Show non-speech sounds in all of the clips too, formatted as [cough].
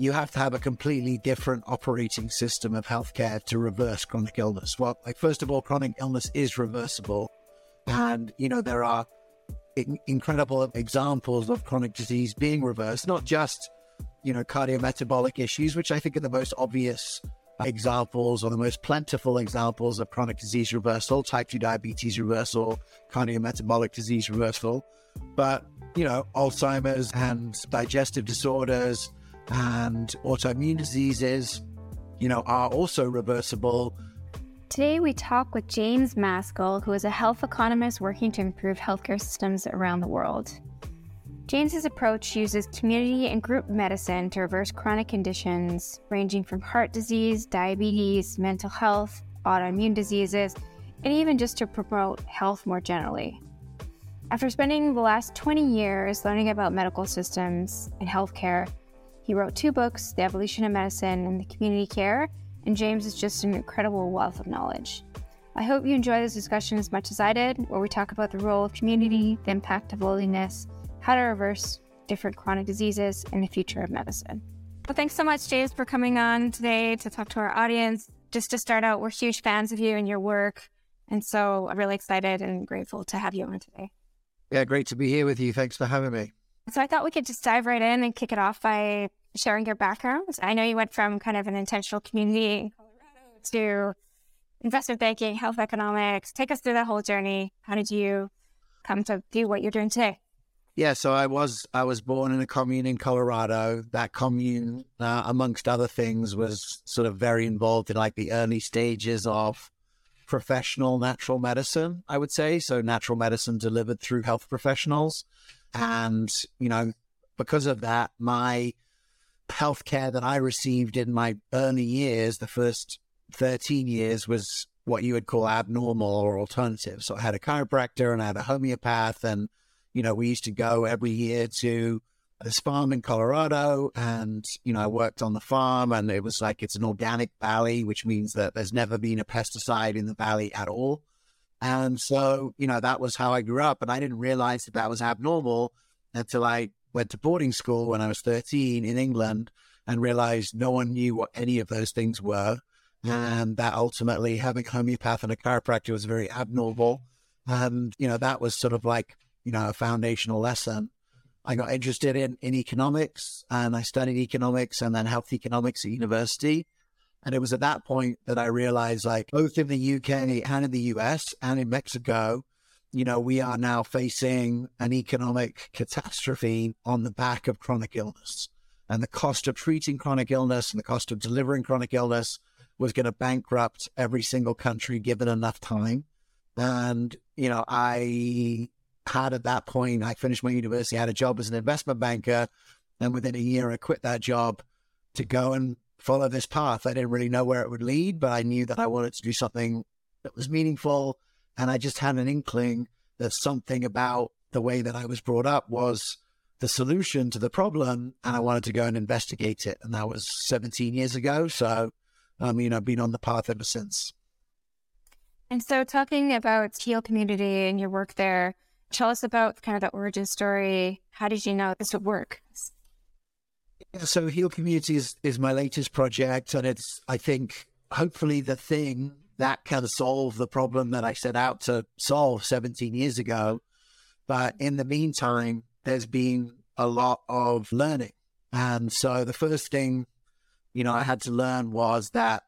you have to have a completely different operating system of healthcare to reverse chronic illness. Well, like first of all, chronic illness is reversible, and you know there are in- incredible examples of chronic disease being reversed, not just you know cardiometabolic issues, which I think are the most obvious examples or the most plentiful examples of chronic disease reversal, type 2 diabetes reversal, cardiometabolic disease reversal, but you know Alzheimer's and digestive disorders and autoimmune diseases, you know, are also reversible. Today, we talk with James Maskell, who is a health economist working to improve healthcare systems around the world. James's approach uses community and group medicine to reverse chronic conditions ranging from heart disease, diabetes, mental health, autoimmune diseases, and even just to promote health more generally. After spending the last 20 years learning about medical systems and healthcare, he wrote two books, The Evolution of Medicine and The Community Cure, and James is just an incredible wealth of knowledge. I hope you enjoy this discussion as much as I did, where we talk about the role of community, the impact of loneliness, how to reverse different chronic diseases, and the future of medicine. Well, thanks so much, James, for coming on today to talk to our audience. Just to start out, we're huge fans of you and your work. And so I'm really excited and grateful to have you on today. Yeah, great to be here with you. Thanks for having me. So I thought we could just dive right in and kick it off by sharing your background. I know you went from kind of an intentional community in Colorado to investment banking, health economics. Take us through that whole journey. How did you come to do what you're doing today? Yeah, so I was I was born in a commune in Colorado. That commune, uh, amongst other things, was sort of very involved in like the early stages of professional natural medicine. I would say so. Natural medicine delivered through health professionals, and you know, because of that, my healthcare that I received in my early years, the first 13 years, was what you would call abnormal or alternative. So I had a chiropractor and I had a homeopath. And, you know, we used to go every year to this farm in Colorado. And, you know, I worked on the farm and it was like it's an organic valley, which means that there's never been a pesticide in the valley at all. And so, you know, that was how I grew up. And I didn't realize that that was abnormal until I went to boarding school when I was 13 in England and realized no one knew what any of those things were. And that ultimately having a homeopath and a chiropractor was very abnormal. And, you know, that was sort of like, you know, a foundational lesson. I got interested in, in economics and I studied economics and then health economics at university. And it was at that point that I realized, like, both in the UK and in the US and in Mexico, you know, we are now facing an economic catastrophe on the back of chronic illness. And the cost of treating chronic illness and the cost of delivering chronic illness was going to bankrupt every single country given enough time. And, you know, I had at that point, I finished my university, had a job as an investment banker. And within a year, I quit that job to go and follow this path. I didn't really know where it would lead, but I knew that I wanted to do something that was meaningful and I just had an inkling that something about the way that I was brought up was the solution to the problem. And I wanted to go and investigate it. And that was 17 years ago. So, um, you know, I've been on the path ever since. And so, talking about Heal Community and your work there, tell us about kind of the origin story. How did you know this would work? Yeah, so, Heal Community is, is my latest project. And it's, I think, hopefully the thing that can solve the problem that I set out to solve 17 years ago. But in the meantime, there's been a lot of learning. And so the first thing, you know, I had to learn was that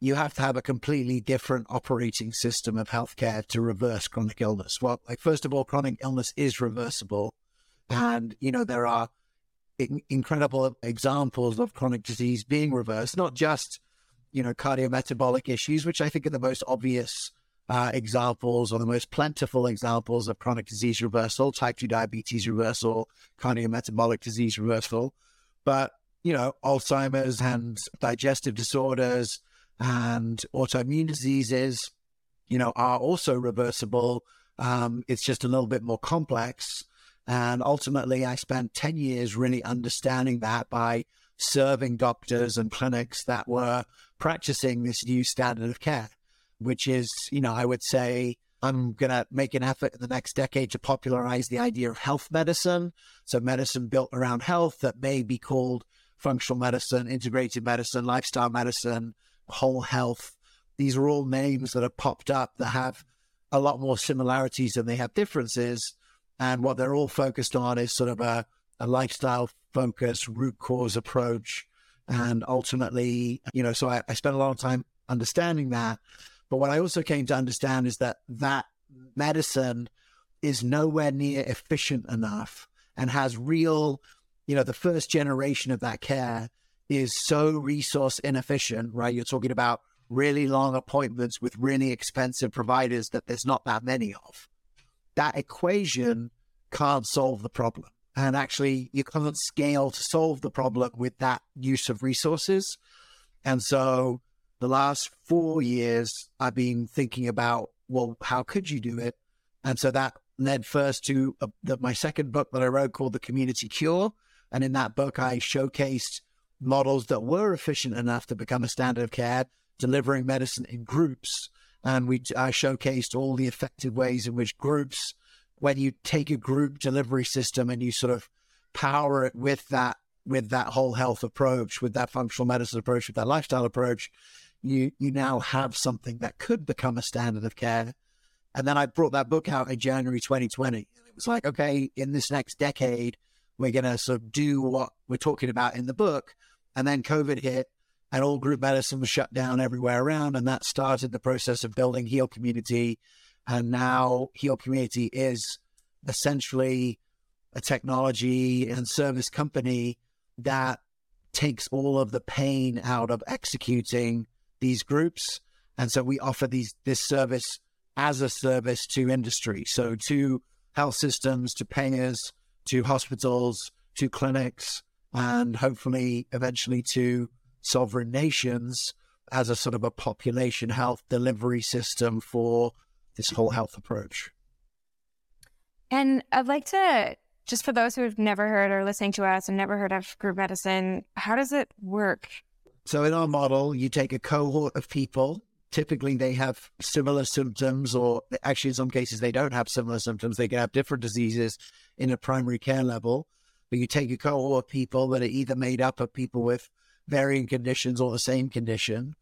you have to have a completely different operating system of healthcare to reverse chronic illness. Well, like, first of all, chronic illness is reversible. And, you know, there are incredible examples of chronic disease being reversed, not just you know, cardiometabolic issues, which I think are the most obvious uh, examples or the most plentiful examples of chronic disease reversal, type 2 diabetes reversal, cardiometabolic disease reversal. But, you know, Alzheimer's and digestive disorders and autoimmune diseases, you know, are also reversible. Um, it's just a little bit more complex. And ultimately, I spent 10 years really understanding that by serving doctors and clinics that were practicing this new standard of care, which is, you know, I would say I'm going to make an effort in the next decade to popularize the idea of health medicine. So, medicine built around health that may be called functional medicine, integrated medicine, lifestyle medicine, whole health. These are all names that have popped up that have a lot more similarities than they have differences. And what they're all focused on is sort of a, a lifestyle focus, root cause approach. And ultimately, you know, so I, I spent a lot of time understanding that. But what I also came to understand is that that medicine is nowhere near efficient enough and has real, you know, the first generation of that care is so resource inefficient, right? You're talking about really long appointments with really expensive providers that there's not that many of. That equation can't solve the problem. And actually, you can't scale to solve the problem with that use of resources. And so, the last four years, I've been thinking about, well, how could you do it? And so that led first to a, the, my second book that I wrote called The Community Cure. And in that book, I showcased models that were efficient enough to become a standard of care, delivering medicine in groups. And we I showcased all the effective ways in which groups, when you take a group delivery system and you sort of power it with that with that whole health approach, with that functional medicine approach, with that lifestyle approach, you you now have something that could become a standard of care and then I brought that book out in January 2020. And it was like, okay, in this next decade, we're going to sort of do what we're talking about in the book. And then COVID hit and all group medicine was shut down everywhere around. And that started the process of building Heal Community. And now Heal Community is essentially a technology and service company that takes all of the pain out of executing these groups. And so we offer these this service as a service to industry. So to health systems, to payers, to hospitals, to clinics, and hopefully eventually to sovereign nations as a sort of a population health delivery system for this whole health approach. And I'd like to, just for those who have never heard or listening to us and never heard of group medicine, how does it work? So, in our model, you take a cohort of people typically they have similar symptoms, or actually, in some cases, they don't have similar symptoms. They can have different diseases in a primary care level. But you take a cohort of people that are either made up of people with varying conditions or the same condition.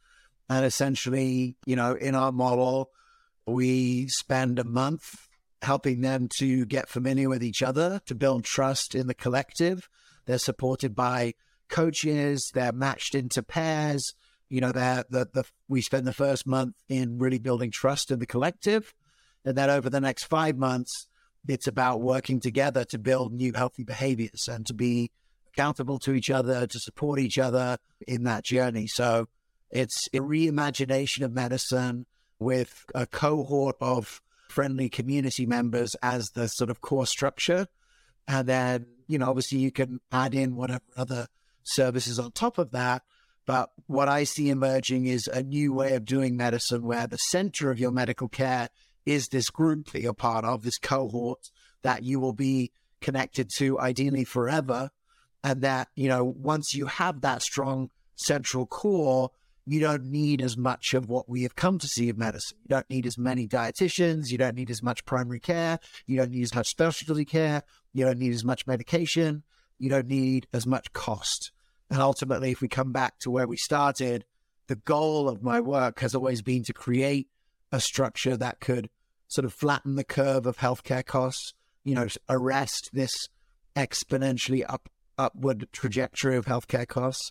And essentially, you know, in our model, we spend a month helping them to get familiar with each other, to build trust in the collective. They're supported by coaches, they're matched into pairs you know, that the, the, we spend the first month in really building trust in the collective. And then over the next five months, it's about working together to build new healthy behaviors and to be accountable to each other, to support each other in that journey. So it's a reimagination of medicine with a cohort of friendly community members as the sort of core structure. And then, you know, obviously you can add in whatever other services on top of that. But what I see emerging is a new way of doing medicine where the center of your medical care is this group that you're part of, this cohort that you will be connected to ideally forever. And that, you know, once you have that strong central core, you don't need as much of what we have come to see of medicine. You don't need as many dietitians. You don't need as much primary care. You don't need as much specialty care. You don't need as much medication. You don't need as much cost. And ultimately, if we come back to where we started, the goal of my work has always been to create a structure that could sort of flatten the curve of healthcare costs, you know, arrest this exponentially up upward trajectory of healthcare costs.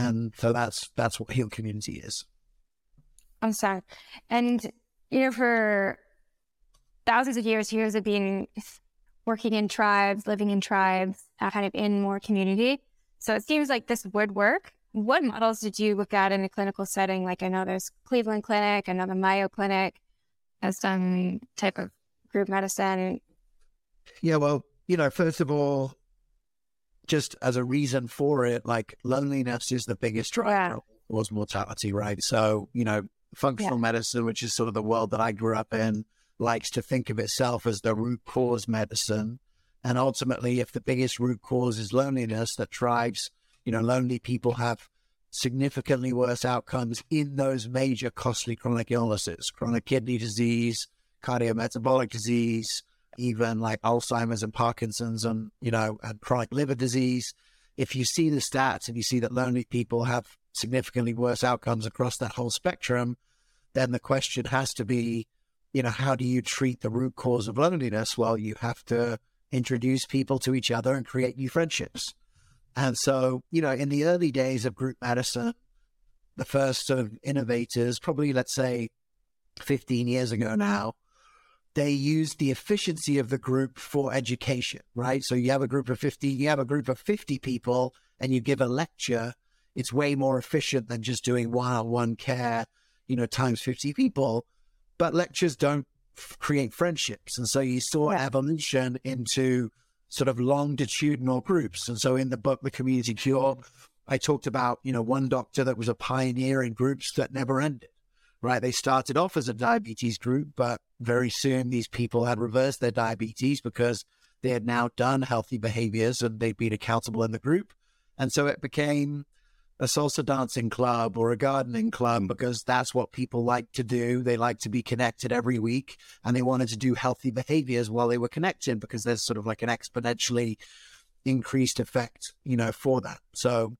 And so that's that's what Heal Community is. I'm sorry. And you know, for thousands of years, years of being working in tribes, living in tribes, uh, kind of in more community, so it seems like this would work. What models did you look at in a clinical setting? Like I know there's Cleveland Clinic, I know the Mayo Clinic has done type of group medicine. Yeah, well, you know, first of all, just as a reason for it, like loneliness is the biggest driver yeah. cause mortality, right? So, you know, functional yeah. medicine, which is sort of the world that I grew up in, likes to think of itself as the root cause medicine. And ultimately, if the biggest root cause is loneliness that drives, you know, lonely people have significantly worse outcomes in those major costly chronic illnesses, chronic kidney disease, cardiometabolic disease, even like Alzheimer's and Parkinson's and, you know, and chronic liver disease. if you see the stats and you see that lonely people have significantly worse outcomes across that whole spectrum, then the question has to be, you know, how do you treat the root cause of loneliness? Well, you have to introduce people to each other and create new friendships. And so, you know, in the early days of group medicine, the first sort of innovators, probably let's say 15 years ago now, they use the efficiency of the group for education, right? So you have a group of 50, you have a group of 50 people and you give a lecture. It's way more efficient than just doing one on one care, you know, times 50 people. But lectures don't f- create friendships. And so you saw yeah. evolution into sort of longitudinal groups. And so in the book, The Community Cure, I talked about, you know, one doctor that was a pioneer in groups that never ended right? They started off as a uh, diabetes group, but very soon these people had reversed their diabetes because they had now done healthy behaviors and they'd been accountable in the group. And so it became a salsa dancing club or a gardening club because that's what people like to do. They like to be connected every week and they wanted to do healthy behaviors while they were connected because there's sort of like an exponentially increased effect, you know, for that. So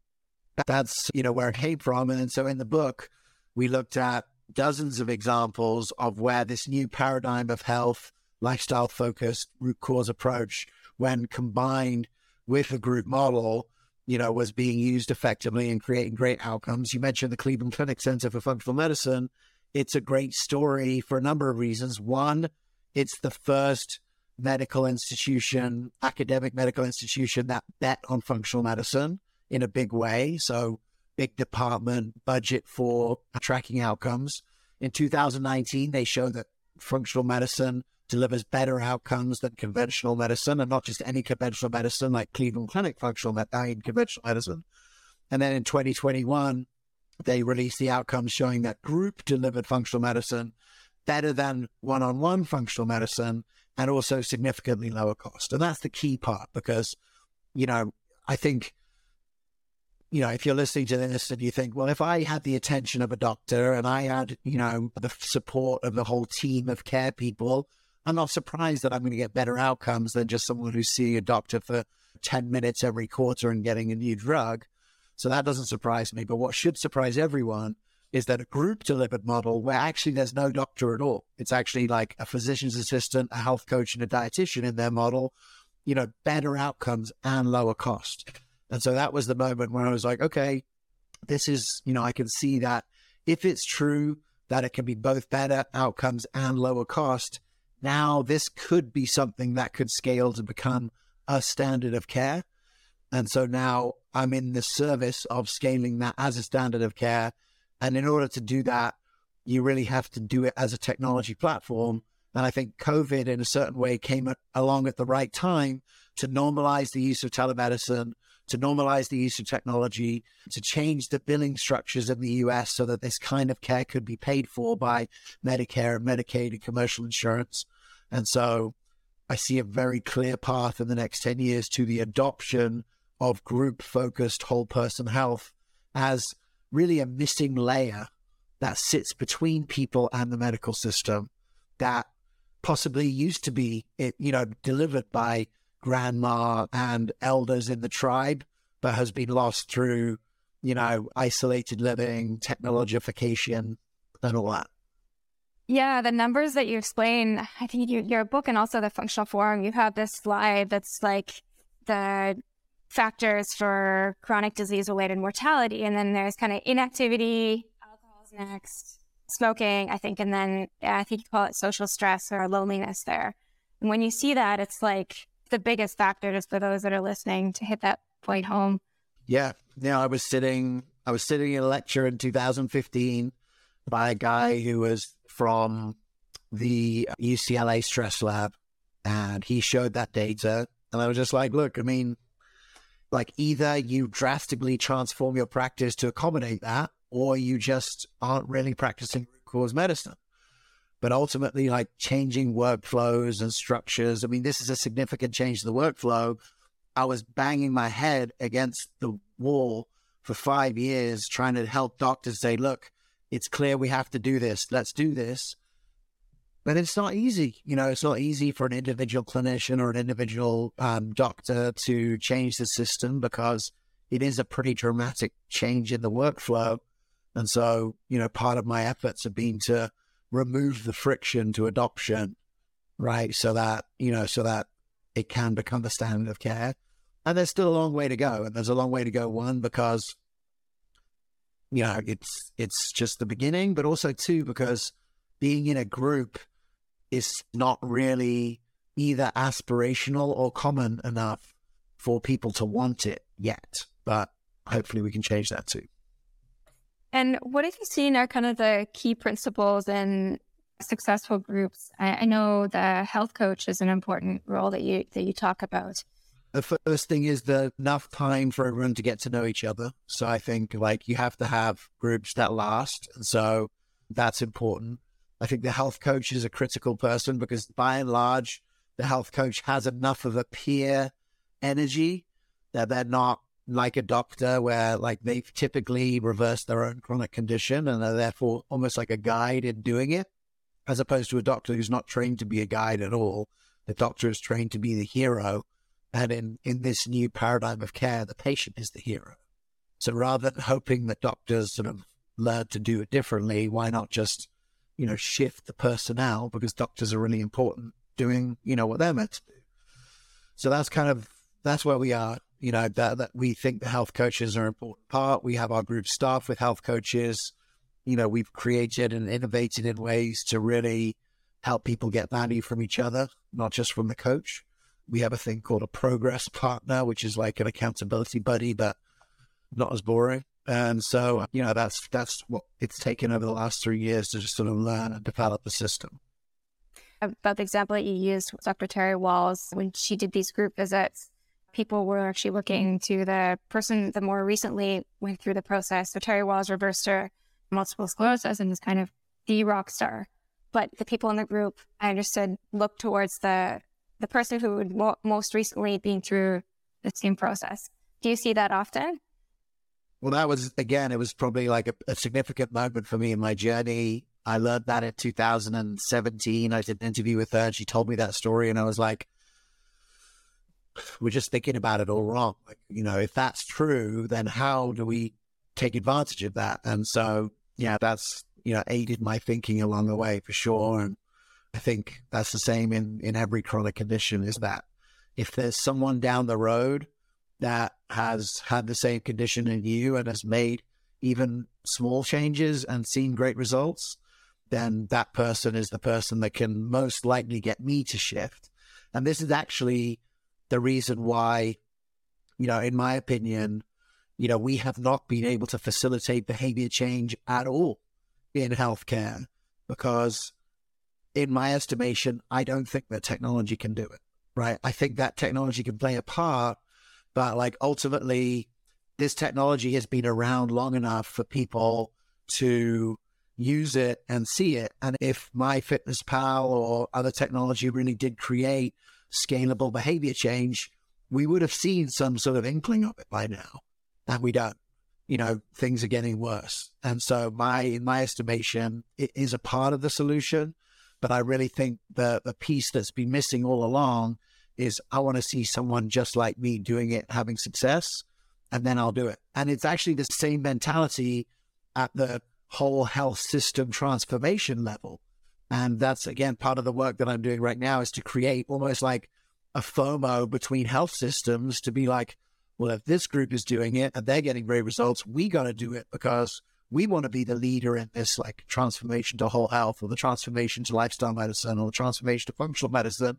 that's, you know, where it came from. And so in the book, we looked at dozens of examples of where this new paradigm of health, lifestyle focused root cause approach, when combined with a group model, you know, was being used effectively and creating great outcomes. You mentioned the Cleveland Clinic Center for Functional Medicine. It's a great story for a number of reasons. One, it's the first medical institution, academic medical institution that bet on functional medicine in a big way. So big department budget for tracking outcomes. In 2019, they showed that functional medicine delivers better outcomes than conventional medicine, and not just any conventional medicine like Cleveland Clinic functional medicine, uh, conventional medicine. And then in 2021, they released the outcomes showing that group delivered functional medicine better than one on one functional medicine and also significantly lower cost. And that's the key part because, you know, I think you know, if you're listening to this and you think, well, if I had the attention of a doctor and I had, you know, the support of the whole team of care people, I'm not surprised that I'm going to get better outcomes than just someone who's seeing a doctor for 10 minutes every quarter and getting a new drug. So that doesn't surprise me. But what should surprise everyone is that a group delivered model where actually there's no doctor at all. It's actually like a physician's assistant, a health coach, and a dietitian in their model, you know, better outcomes and lower cost. And so that was the moment when I was like, okay, this is, you know, I can see that if it's true that it can be both better outcomes and lower cost, now this could be something that could scale to become a standard of care. And so now I'm in the service of scaling that as a standard of care. And in order to do that, you really have to do it as a technology platform. And I think COVID, in a certain way, came along at the right time to normalize the use of telemedicine, to normalize the use of technology, to change the billing structures in the US so that this kind of care could be paid for by Medicare and Medicaid and commercial insurance. And so I see a very clear path in the next 10 years to the adoption of group focused whole person health as really a missing layer that sits between people and the medical system that possibly used to be you know delivered by grandma and elders in the tribe, but has been lost through, you know, isolated living, technologification, and all that. Yeah, the numbers that you explain, I think you, your book and also the functional forum, you have this slide that's like the factors for chronic disease related mortality. And then there's kind of inactivity, alcohol's next, smoking, I think, and then I think you call it social stress or loneliness there. And when you see that, it's like the biggest factor just for those that are listening to hit that point home. Yeah. Yeah. I was sitting, I was sitting in a lecture in 2015 by a guy who was from the UCLA stress lab and he showed that data. And I was just like, look, I mean, like either you drastically transform your practice to accommodate that, or you just aren't really practicing root cause medicine but ultimately like changing workflows and structures. I mean, this is a significant change to the workflow. I was banging my head against the wall for five years trying to help doctors say, look, it's clear we have to do this. Let's do this. But it's not easy. You know, it's not easy for an individual clinician or an individual um, doctor to change the system because it is a pretty dramatic change in the workflow. And so, you know, part of my efforts have been to remove the friction to adoption, right? So that, you know, so that it can become the standard of care. And there's still a long way to go. And there's a long way to go, one, because, you know, it's it's just the beginning, but also two, because being in a group is not really either aspirational or common enough for people to want it yet. But hopefully we can change that too. And what have you seen are kind of the key principles in successful groups? I, I know the health coach is an important role that you that you talk about. The first thing is the enough time for everyone to get to know each other. So I think like you have to have groups that last. And so that's important. I think the health coach is a critical person because by and large, the health coach has enough of a peer energy that they're not like a doctor where like they've typically reversed their own chronic condition and are therefore almost like a guide in doing it, as opposed to a doctor who's not trained to be a guide at all. The doctor is trained to be the hero. And in, in this new paradigm of care, the patient is the hero. So rather than hoping that doctors sort of learn to do it differently, why not just, you know, shift the personnel because doctors are really important doing, you know, what they're meant to do. So that's kind of that's where we are. You know, that, that we think the health coaches are an important part. We have our group staff with health coaches. You know, we've created and innovated in ways to really help people get value from each other, not just from the coach. We have a thing called a progress partner, which is like an accountability buddy, but not as boring. And so, you know, that's that's what it's taken over the last three years to just sort of learn and develop the system. About the example that you used, Dr. Terry Wahls, when she did these group visits, people were actually looking to the person that more recently went through the process. So Terry Wahls reversed her multiple sclerosis and is kind of the rock star. But the people in the group, I understood, looked towards the the person who would mo- most recently been through the same process. Do you see that often? Well, that was again, it was probably like a, a significant moment for me in my journey. I learned that in 2017. I did an interview with her and she told me that story, and I was like, we're just thinking about it all wrong. Like, you know, if that's true, then how do we take advantage of that? And so, yeah, that's, you know, aided my thinking along the way for sure. And I think that's the same in, in every chronic condition is that if there's someone down the road that has had the same condition in you and has made even small changes and seen great results, then that person is the person that can most likely get me to shift. And this is actually the reason why, you know, in my opinion, you know, we have not been able to facilitate behavior change at all in healthcare because, in my estimation, I don't think that technology can do it, right? I think that technology can play a part, but like ultimately, this technology has been around long enough for people to use it and see it. And if MyFitnessPal or other technology really did create scalable behavior change, we would have seen some sort of inkling of it by now. And we don't. You know, things are getting worse. And so my in my estimation, it is a part of the solution. But I really think the the piece that's been missing all along is I want to see someone just like me doing it, having success, and then I'll do it. And it's actually the same mentality at the whole health system transformation level. And that's again part of the work that I'm doing right now is to create almost like a FOMO between health systems to be like, well, if this group is doing it and they're getting great results, we got to do it because we want to be the leader in this like transformation to whole health or the transformation to lifestyle medicine or the transformation to functional medicine.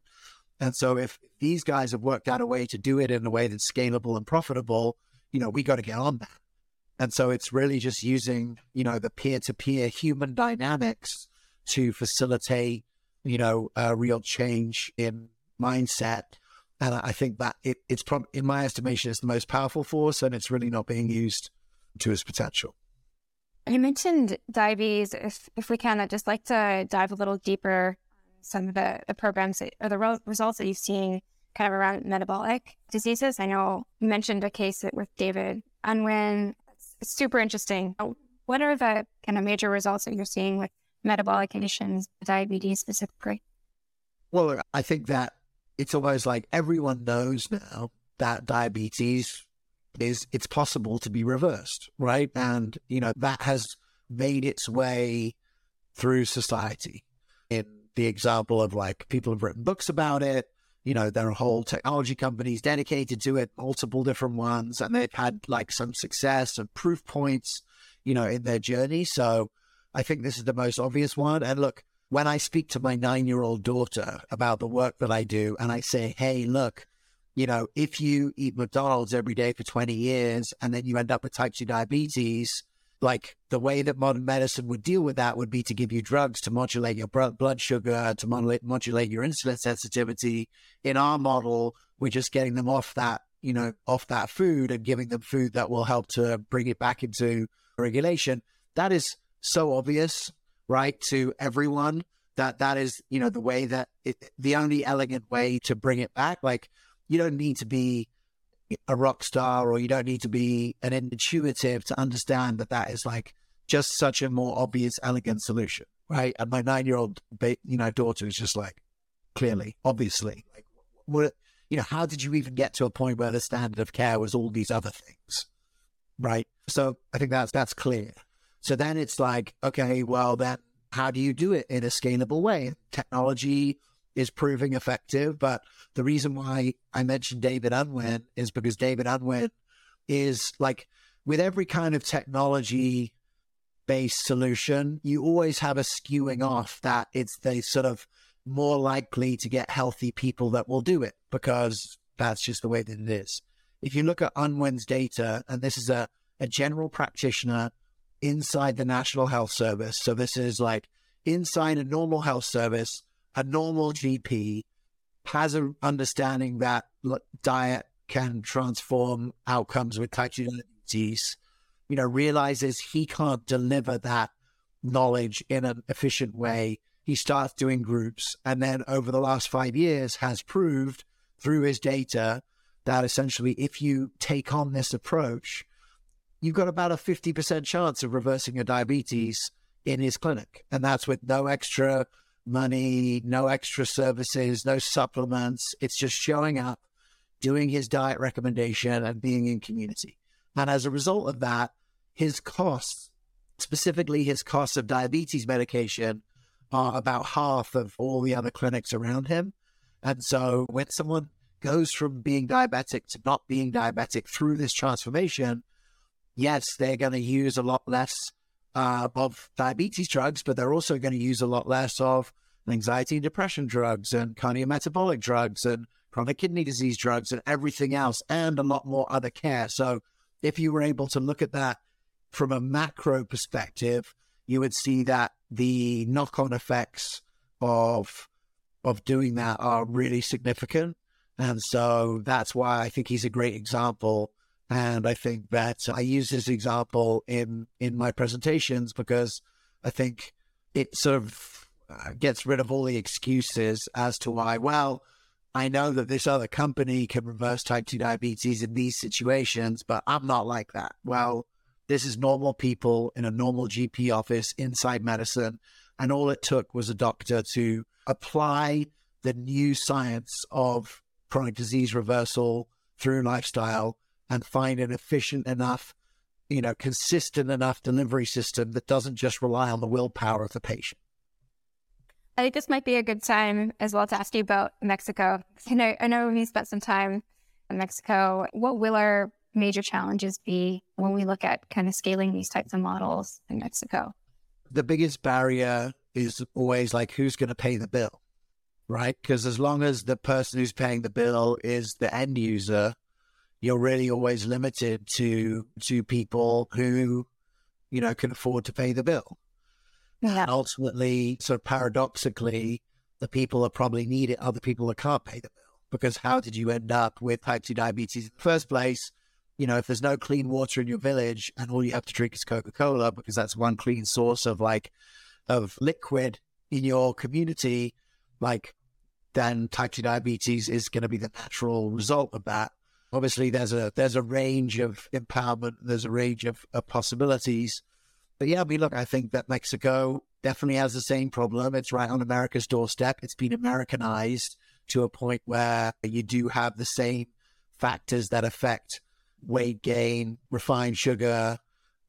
And so if these guys have worked out a way to do it in a way that's scalable and profitable, you know, we got to get on that. And so it's really just using, you know, the peer to peer human dynamics to facilitate, you know, a real change in mindset. And I think that it, it's, prob- in my estimation, it's the most powerful force and it's really not being used to its potential. You mentioned diabetes. If, if we can, I'd just like to dive a little deeper some of the, the programs that, or the re- results that you've seen kind of around metabolic diseases. I know you mentioned a case with David Unwin. It's super interesting. What are the kind of major results that you're seeing with metabolic conditions, diabetes specifically? Well, I think that it's almost like everyone knows now that diabetes is it's possible to be reversed, right? And, you know, that has made its way through society. In the example of like people have written books about it, you know, there are whole technology companies dedicated to it, multiple different ones, and they've had like some success and proof points, you know, in their journey. So I think this is the most obvious one. And look, when I speak to my nine year old daughter about the work that I do, and I say, hey, look, you know, if you eat McDonald's every day for 20 years and then you end up with type 2 diabetes, like the way that modern medicine would deal with that would be to give you drugs to modulate your blood sugar, to modulate, your insulin sensitivity. In our model, we're just getting them off that, you know, off that food and giving them food that will help to bring it back into regulation. That is so obvious, right, to everyone that that is, you know, the way that it, the only elegant way to bring it back. Like, you don't need to be a rock star or you don't need to be an intuitive to understand that that is like just such a more obvious, elegant solution, right? And my nine-year-old, you know, daughter is just like, clearly, obviously, like, what, you know, how did you even get to a point where the standard of care was all these other things, right? So I think that's that's clear. So then it's like, okay, well then, how do you do it in a scalable way? Technology is proving effective. But the reason why I mentioned David Unwin is because David Unwin is like with every kind of technology based solution, you always have a skewing off that it's the sort of more likely to get healthy people that will do it because that's just the way that it is. If you look at Unwin's data, and this is a, a general practitioner inside the National Health Service, so this is like inside a normal health service, a normal GP has an understanding that diet can transform outcomes with type 2 diabetes, you know, realizes he can't deliver that knowledge in an efficient way. He starts doing groups and then over the last five years has proved through his data that essentially if you take on this approach, you've got about a 50% chance of reversing your diabetes in his clinic. And that's with no extra money, no extra services, no supplements. It's just showing up, doing his diet recommendation, and being in community. And as a result of that, his costs, specifically his costs of diabetes medication, are about half of all the other clinics around him. And so when someone goes from being diabetic to not being diabetic through this transformation, yes, they're going to use a lot less uh, of diabetes drugs, but they're also going to use a lot less of anxiety and depression drugs and cardiometabolic drugs and chronic kidney disease drugs and everything else, and a lot more other care. So, if you were able to look at that from a macro perspective, you would see that the knock on effects of of doing that are really significant. And so that's why I think he's a great example and I think that I use this example in, in my presentations because I think it sort of uh, gets rid of all the excuses as to why, well, I know that this other company can reverse type 2 diabetes in these situations, but I'm not like that. Well, this is normal people in a normal GP office inside medicine. And all it took was a doctor to apply the new science of chronic disease reversal through lifestyle and find an efficient enough, you know, consistent enough delivery system that doesn't just rely on the willpower of the patient. I think this might be a good time as well to ask you about Mexico. I know, I know we spent some time in Mexico. What will our major challenges be when we look at kind of scaling these types of models in Mexico? The biggest barrier is always like who's going to pay the bill, right? Because as long as the person who's paying the bill is the end user, you're really always limited to to people who you know can afford to pay the bill. Yeah. And ultimately, sort of paradoxically, the people that probably need it are the people that can't pay the bill. Because how did you end up with type 2 diabetes in the first place? You know, if there's no clean water in your village and all you have to drink is Coca Cola because that's one clean source of like, of liquid in your community, like, then type 2 diabetes is going to be the natural result of that obviously there's a there's a range of empowerment, there's a range of, of possibilities. But yeah, I mean, look, I think that Mexico definitely has the same problem. It's right on America's doorstep. It's been Americanized to a point where you do have the same factors that affect weight gain, refined sugar,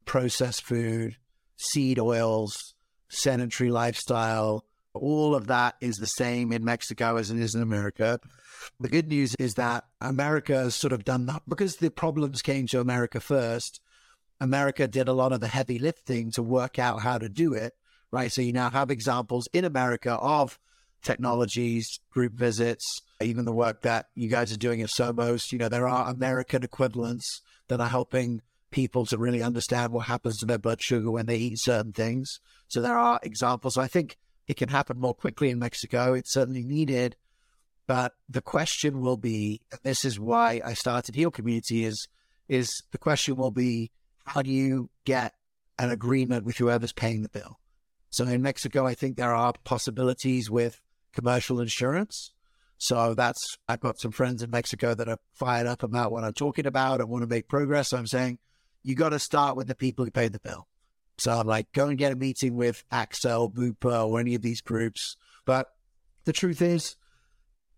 processed food, seed oils, sedentary lifestyle. All of that is the same in Mexico as it is in America. The good news is that America has sort of done that because the problems came to America first. America did a lot of the heavy lifting to work out how to do it, right? So you now have examples in America of technologies, group visits, even the work that you guys are doing at Somos. You know, there are American equivalents that are helping people to really understand what happens to their blood sugar when they eat certain things. So there are examples. I think it can happen more quickly in Mexico. It's certainly needed. But the question will be, and this is why I started Heal Community, is is the question will be, how do you get an agreement with whoever's paying the bill? So in Mexico, I think there are possibilities with commercial insurance. So that's I've got some friends in Mexico that are fired up about what I'm talking about and want to make progress. So I'm saying you got to start with the people who pay the bill. So I'm like, go and get a meeting with AXA, Bupa, or any of these groups. But the truth is,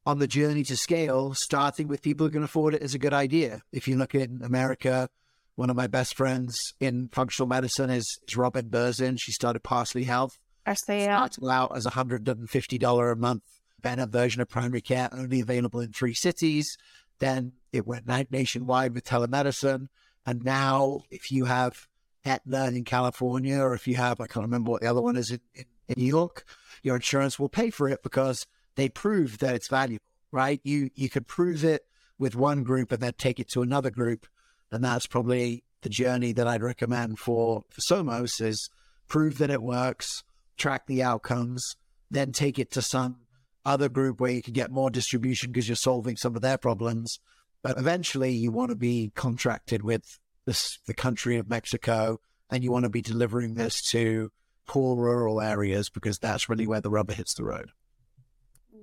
on the journey to scale, starting with people who can afford it is a good idea. If you look in America, one of my best friends in functional medicine is, is Robin Berzin. She started Parsley Health. Parsley, yeah. Out as a $150 a month Banner version of primary care, only available in three cities. Then it went nationwide with telemedicine. And now, if you have Aetna in California, or if you have, I can't remember what the other one is in, in, in New York, your insurance will pay for it because they prove that it's valuable, right? You you could prove it with one group and then take it to another group, and that's probably the journey that I'd recommend for, for Somos is prove that it works, track the outcomes, then take it to some other group where you can get more distribution because you're solving some of their problems. But eventually, you want to be contracted with this, the country of Mexico, and you want to be delivering this to poor rural areas because that's really where the rubber hits the road.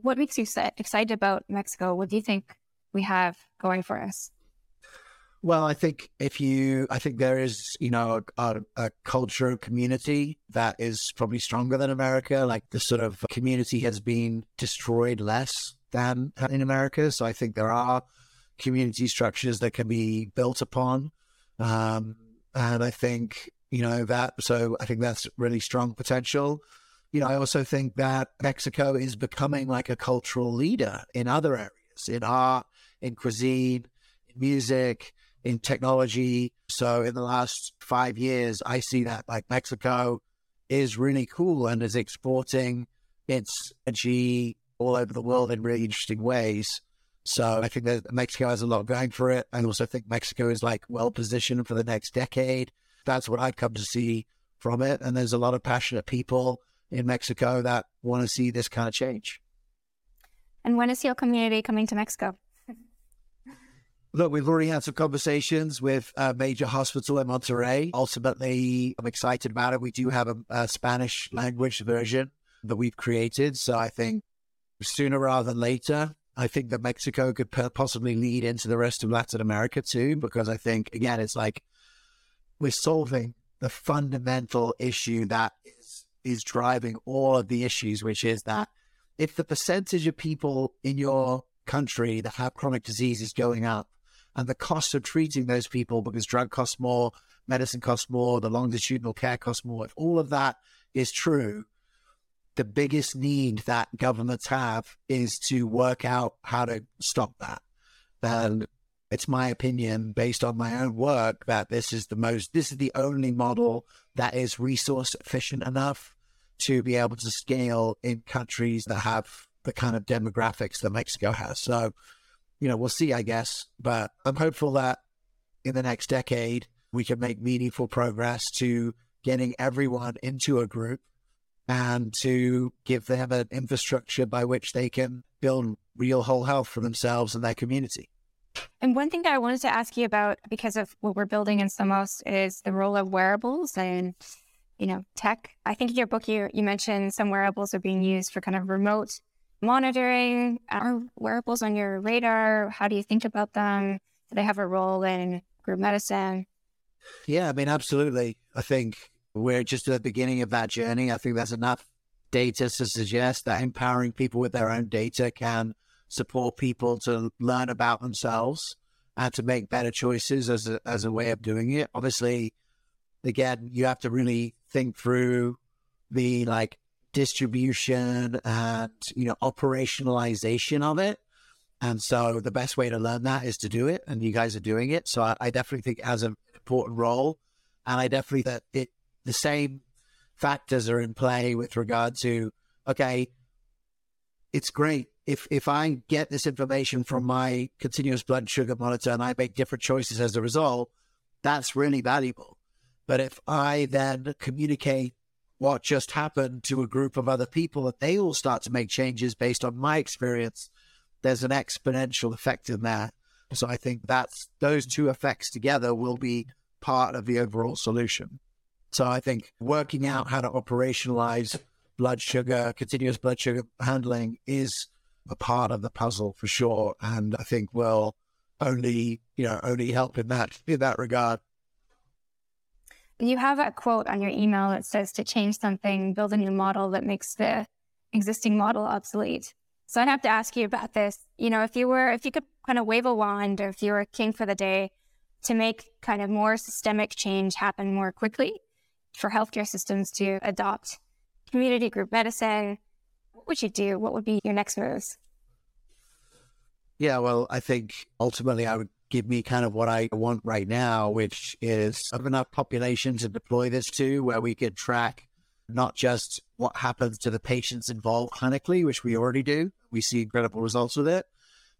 What makes you excited about Mexico? What do you think we have going for us? Well, I think if you, I think there is, you know, a, a, culture community that is probably stronger than America. Like the sort of community has been destroyed less than in America. So I think there are community structures that can be built upon. Um, and I think, you know, that, so I think that's really strong potential. You know, I also think that Mexico is becoming like a cultural leader in other areas, in art, in cuisine, in music in technology. So in the last five years, I see that like Mexico is really cool and is exporting its energy all over the world in really interesting ways. So I think that Mexico has a lot going for it. I also think Mexico is like well positioned for the next decade. That's what I've come to see from it. And there's a lot of passionate people in Mexico that want to see this kind of change. And when is your community coming to Mexico? [laughs] Look, we've already had some conversations with a major hospital in Monterrey. Ultimately, I'm excited about it. We do have a, a Spanish language version that we've created. So I think sooner rather than later, I think that Mexico could possibly lead into the rest of Latin America too, because I think, again, it's like we're solving the fundamental issue that is, is driving all of the issues, which is that if the percentage of people in your country that have chronic disease is going up, and the cost of treating those people because drug costs more, medicine costs more, the longitudinal care costs more. If all of that is true, the biggest need that governments have is to work out how to stop that. And it's my opinion, based on my own work, that this is the most, this is the only model that is resource efficient enough to be able to scale in countries that have the kind of demographics that Mexico has. So you know, we'll see, I guess. But I'm hopeful that in the next decade, we can make meaningful progress to getting everyone into a group and to give them an infrastructure by which they can build real whole health for themselves and their community. And one thing that I wanted to ask you about, because of what we're building in Somos, is the role of wearables and you know tech. I think in your book you you mentioned some wearables are being used for kind of remote monitoring? Are wearables on your radar? How do you think about them? Do they have a role in group medicine? Yeah, I mean, absolutely. I think we're just at the beginning of that journey. I think there's enough data to suggest that empowering people with their own data can support people to learn about themselves and to make better choices as a, as a way of doing it. Obviously, again, you have to really think through the like distribution and you know operationalization of it. And so the best way to learn that is to do it, and you guys are doing it. So I, I definitely think it has an important role, and I definitely that it the same factors are in play with regard to okay, it's great if if I get this information from my continuous blood sugar monitor and I make different choices as a result, that's really valuable. But if I then communicate what just happened to a group of other people and they all start to make changes based on my experience, there's an exponential effect in that. So I think that's those two effects together will be part of the overall solution. So I think working out how to operationalize blood sugar, continuous blood sugar handling is a part of the puzzle for sure. And I think will only, you know, only help in that in that regard. You have a quote on your email that says to change something, build a new model that makes the existing model obsolete. So I'd have to ask you about this. You know, if you were, if you could kind of wave a wand, or if you were king for the day to make kind of more systemic change happen more quickly for healthcare systems to adopt community group medicine, what would you do? What would be your next moves? Yeah, well, I think ultimately I would give me kind of what I want right now, which is of enough population to deploy this to where we could track not just what happens to the patients involved clinically, which we already do. We see incredible results with it.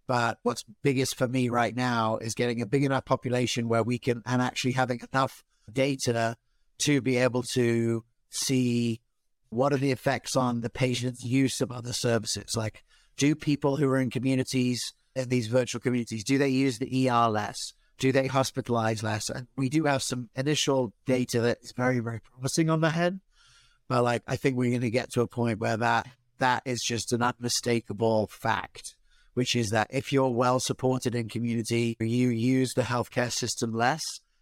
But what's biggest for me right now is getting a big enough population where we can, and actually having enough data to be able to see what are the effects on the patient's use of other services? Like, do people who are in communities, in these virtual communities, do they use the ER less? Do they hospitalize less? And we do have some initial data that is very, very promising on the head. But like, I think we're going to get to a point where that that is just an unmistakable fact, which is that if you're well supported in community, you use the healthcare system less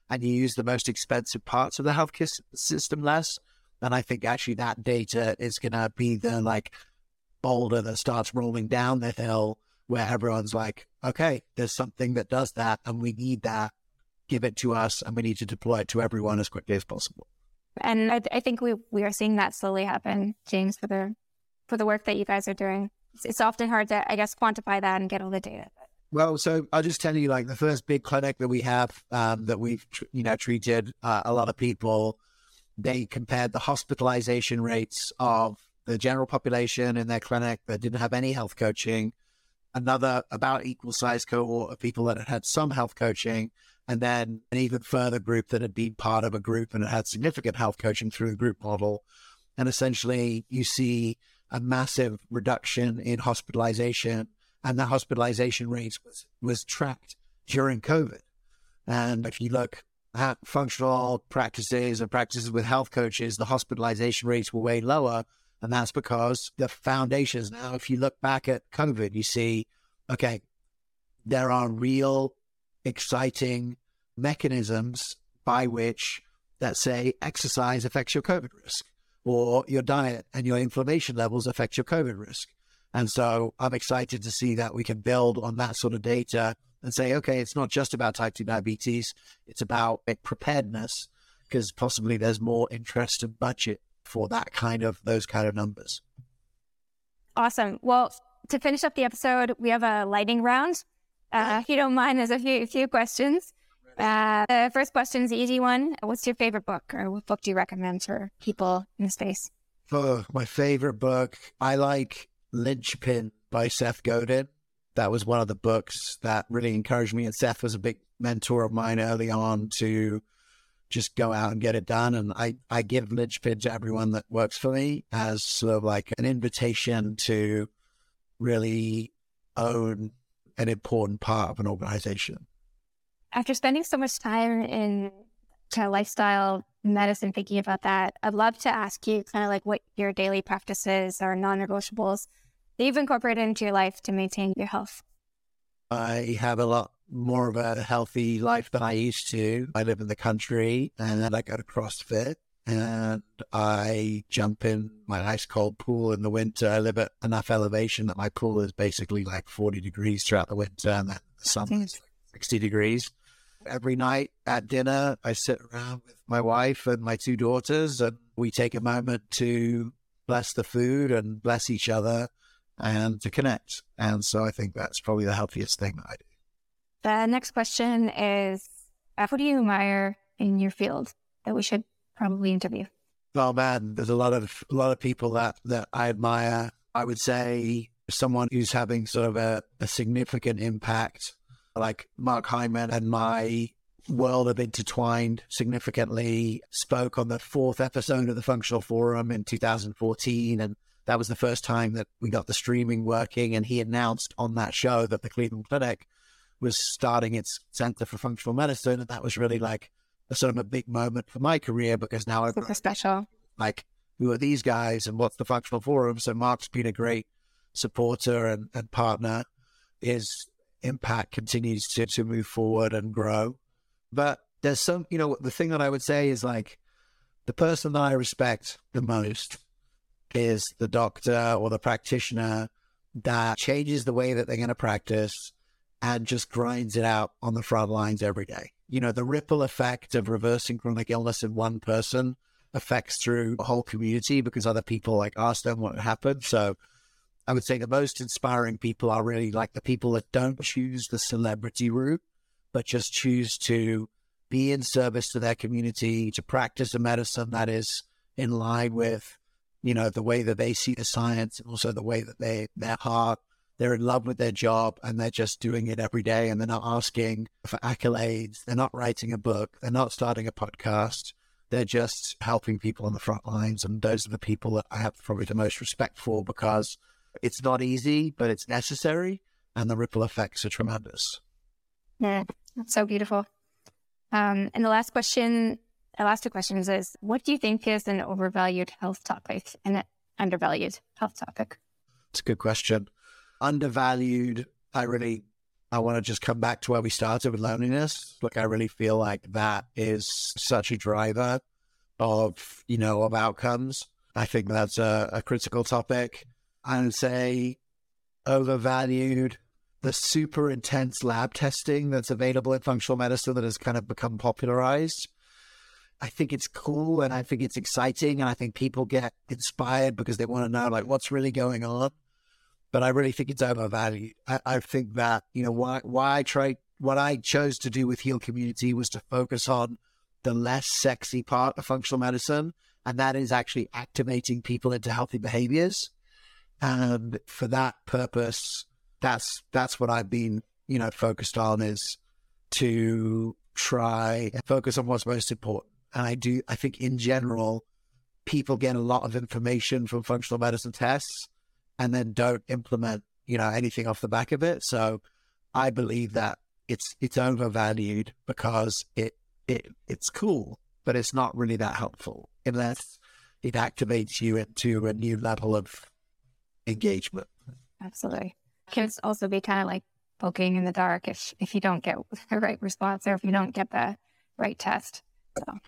and you use the most expensive parts of the healthcare system less, and I think actually that data is going to be the like boulder that starts rolling down the hill where everyone's like, okay, there's something that does that and we need that. Give it to us and we need to deploy it to everyone as quickly as possible. And I, I think we, we are seeing that slowly happen, James, for the, for the work that you guys are doing. It's, it's often hard to, I guess, quantify that and get all the data. Well, so I'll just tell you, like the first big clinic that we have um, that we've, you know, treated uh, a lot of people they compared the hospitalization rates of the general population in their clinic that didn't have any health coaching, another about equal size cohort of people that had had some health coaching, and then an even further group that had been part of a group and had significant health coaching through the group model. And essentially, you see a massive reduction in hospitalization, and the hospitalization rates was, was tracked during COVID. And if you look at functional practices and practices with health coaches, the hospitalization rates were way lower. And that's because the foundations. Now, if you look back at COVID, you see, okay, there are real exciting mechanisms by which, let's say, exercise affects your COVID risk, or your diet and your inflammation levels affect your COVID risk. And so I'm excited to see that we can build on that sort of data and say, okay, it's not just about type 2 diabetes, it's about preparedness, because possibly there's more interest and budget for that kind of, those kind of numbers. Awesome. Well, to finish up the episode, we have a lightning round. Uh, if you don't mind, there's a few, few questions. Uh, the first question is the easy one. What's your favorite book, or what book do you recommend for people in the space? Oh, my favorite book, I like Linchpin by Seth Godin that was one of the books that really encouraged me. And Seth was a big mentor of mine early on to just go out and get it done. And I, I give Linchpin to everyone that works for me as sort of like an invitation to really own an important part of an organization. After spending so much time in kind of lifestyle medicine, thinking about that, I'd love to ask you kind of like what your daily practices or non negotiables that you've incorporated into your life to maintain your health? I have a lot more of a healthy life than I used to. I live in the country and then I go to CrossFit and I jump in my ice cold pool in the winter. I live at enough elevation that my pool is basically like 40 degrees throughout the winter and then the summer is 60 degrees. Every night at dinner, I sit around with my wife and my two daughters, and we take a moment to bless the food and bless each other and to connect. And so I think that's probably the healthiest thing that I do. The next question is Who do you admire in your field that we should probably interview? Oh man, there's a lot of a lot of people that that I admire. I would say someone who's having sort of a, a significant impact, like Mark Hyman and my world have intertwined significantly. Spoke on the fourth episode of the Functional Forum in 2014, and that was the first time that we got the streaming working. And he announced on that show that the Cleveland Clinic was starting its Center for Functional Medicine, and that was really like a sort of a big moment for my career because now I've super special. Like, who are these guys, and what's the Functional Forum? So Mark's been a great supporter and, and partner. His impact continues to to move forward and grow. But there's some, you know, the thing that I would say is like the person that I respect the most is the doctor or the practitioner that changes the way that they're going to practice and just grinds it out on the front lines every day. You know, the ripple effect of reversing chronic illness in one person affects through a whole community because other people like ask them what happened. So I would say the most inspiring people are really like the people that don't choose the celebrity route, but just choose to be in service to their community, to practice a medicine that is in line with, you know, the way that they see the science and also the way that they, their heart they're in love with their job and they're just doing it every day and they're not asking for accolades. They're not writing a book. They're not starting a podcast. They're just helping people on the front lines. And those are the people that I have probably the most respect for because it's not easy, but it's necessary. And the ripple effects are tremendous. Yeah, that's so beautiful. Um, and the last question, the last two questions is what do you think is an overvalued health topic and an undervalued health topic? It's a good question undervalued. I really, I want to just come back to where we started with loneliness. Look, I really feel like that is such a driver of, you know, of outcomes. I think that's a, a critical topic. Would say overvalued the super intense lab testing that's available in functional medicine that has kind of become popularized. I think it's cool and I think it's exciting and I think people get inspired because they want to know like what's really going on but I really think it's overvalued. I, I think that you know why why I what I chose to do with Heal Community was to focus on the less sexy part of functional medicine, and that is actually activating people into healthy behaviors. And for that purpose, that's that's what I've been you know focused on is to try and focus on what's most important. And I do I think in general, people get a lot of information from functional medicine tests and then don't implement, you know, anything off the back of it. So I believe that it's it's overvalued because it it it's cool, but it's not really that helpful unless it activates you into a new level of engagement. Absolutely. Can also be kind of like poking in the dark if if you don't get [laughs] the right response or if you don't get the right test. So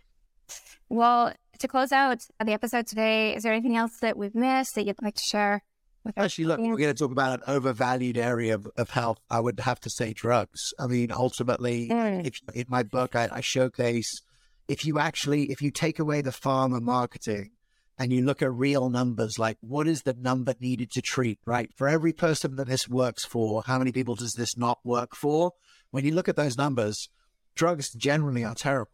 well, to close out the episode today, is there anything else that we've missed that you'd like to share? With Actually, look, we're going to talk about an overvalued area of, of health. I would have to say drugs. I mean, ultimately, mm. if in my book, I, I showcase if you actually, if you take away the pharma marketing and you look at real numbers, like what is the number needed to treat, right? For every person that this works for, how many people does this not work for? When you look at those numbers, drugs generally are terrible.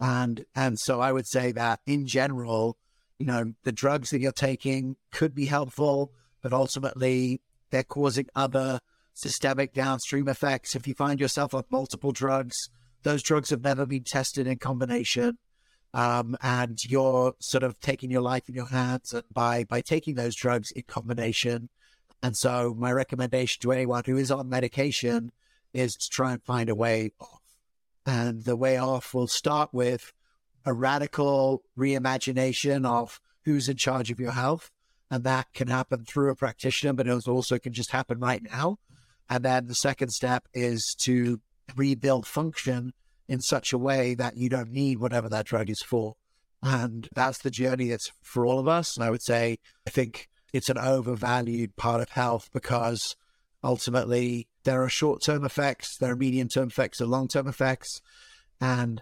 And, and so I would say that in general, you know, the drugs that you're taking could be helpful but ultimately they're causing other systemic downstream effects. If you find yourself on multiple drugs, those drugs have never been tested in combination. Um, and you're sort of taking your life in your hands by by taking those drugs in combination. And so, my recommendation to anyone who is on medication is to try and find a way off. And the way off will start with a radical reimagination of who's in charge of your health and that can happen through a practitioner, but it also can just happen right now. And then the second step is to rebuild function in such a way that you don't need whatever that drug is for. And that's the journey that's for all of us. And I would say, I think it's an overvalued part of health because ultimately there are short term effects, there are medium term effects, there are long term effects. And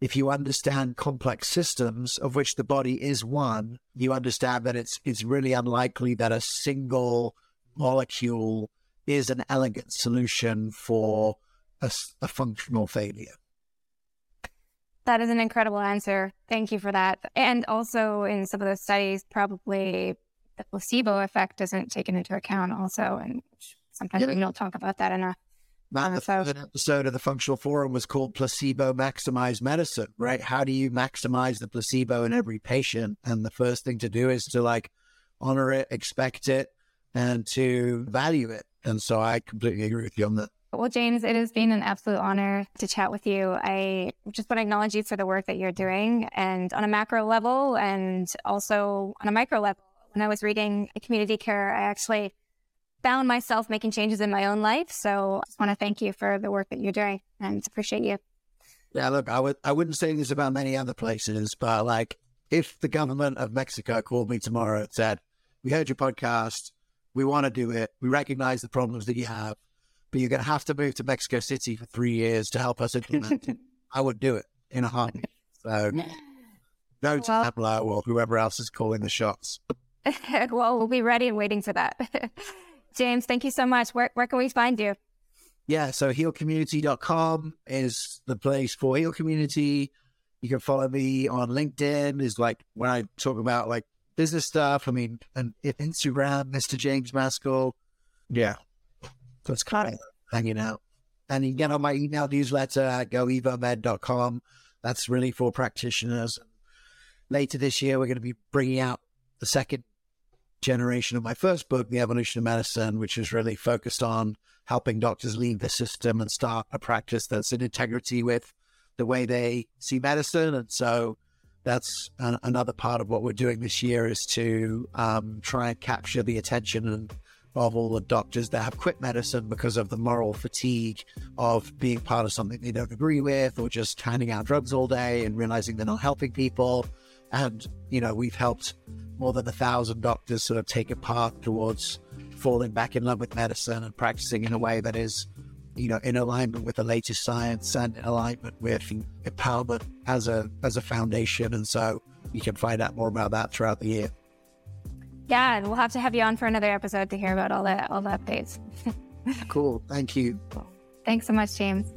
if you understand complex systems of which the body is one, you understand that it's it's really unlikely that a single molecule is an elegant solution for a, a functional failure. That is an incredible answer. Thank you for that. And also, in some of those studies, probably the placebo effect isn't taken into account, also. And sometimes yeah. we don't talk about that enough. That the third episode of the Functional Forum was called Placebo Maximized Medicine, right? How do you maximize the placebo in every patient? And the first thing to do is to like honor it, expect it, and to value it. And so I completely agree with you on that. Well, James, it has been an absolute honor to chat with you. I just want to acknowledge you for the work that you're doing and on a macro level and also on a micro level. When I was reading Community Cure, I actually found myself making changes in my own life. So I just want to thank you for the work that you're doing and appreciate you. Yeah, look, I would I wouldn't say this about many other places, but like if the government of Mexico called me tomorrow and said, We heard your podcast, we want to do it, we recognize the problems that you have but you're going to have to move to Mexico City for three years to help us implement it. [laughs] I would do it in a heartbeat. So, no to well, Pamela or whoever else is calling the shots. [laughs] well, we'll be ready and waiting for that. [laughs] James, thank you so much. Where, where can we find you? Yeah, so healcommunity.com is the place for Heal Community. You can follow me on LinkedIn, is like when I talk about like business stuff. I mean, and Instagram, Mr. James Maskell. Yeah, so it's kind of hanging out. And you get on my email newsletter at goevomed.com. That's really for practitioners. Later this year, we're going to be bringing out the second generation of my first book, The Evolution of Medicine, which is really focused on helping doctors leave the system and start a practice that's in integrity with the way they see medicine. And so that's an, another part of what we're doing this year is to um, try and capture the attention and of all the doctors that have quit medicine because of the moral fatigue of being part of something they don't agree with or just handing out drugs all day and realizing they're not helping people. And, you know, we've helped more than a thousand doctors sort of take a path towards falling back in love with medicine and practicing in a way that is, you know, in alignment with the latest science and in alignment with empowerment as a as a foundation. And so you can find out more about that throughout the year. Yeah, we'll have to have you on for another episode to hear about all the all the updates. [laughs] cool. Thank you. Thanks so much, James.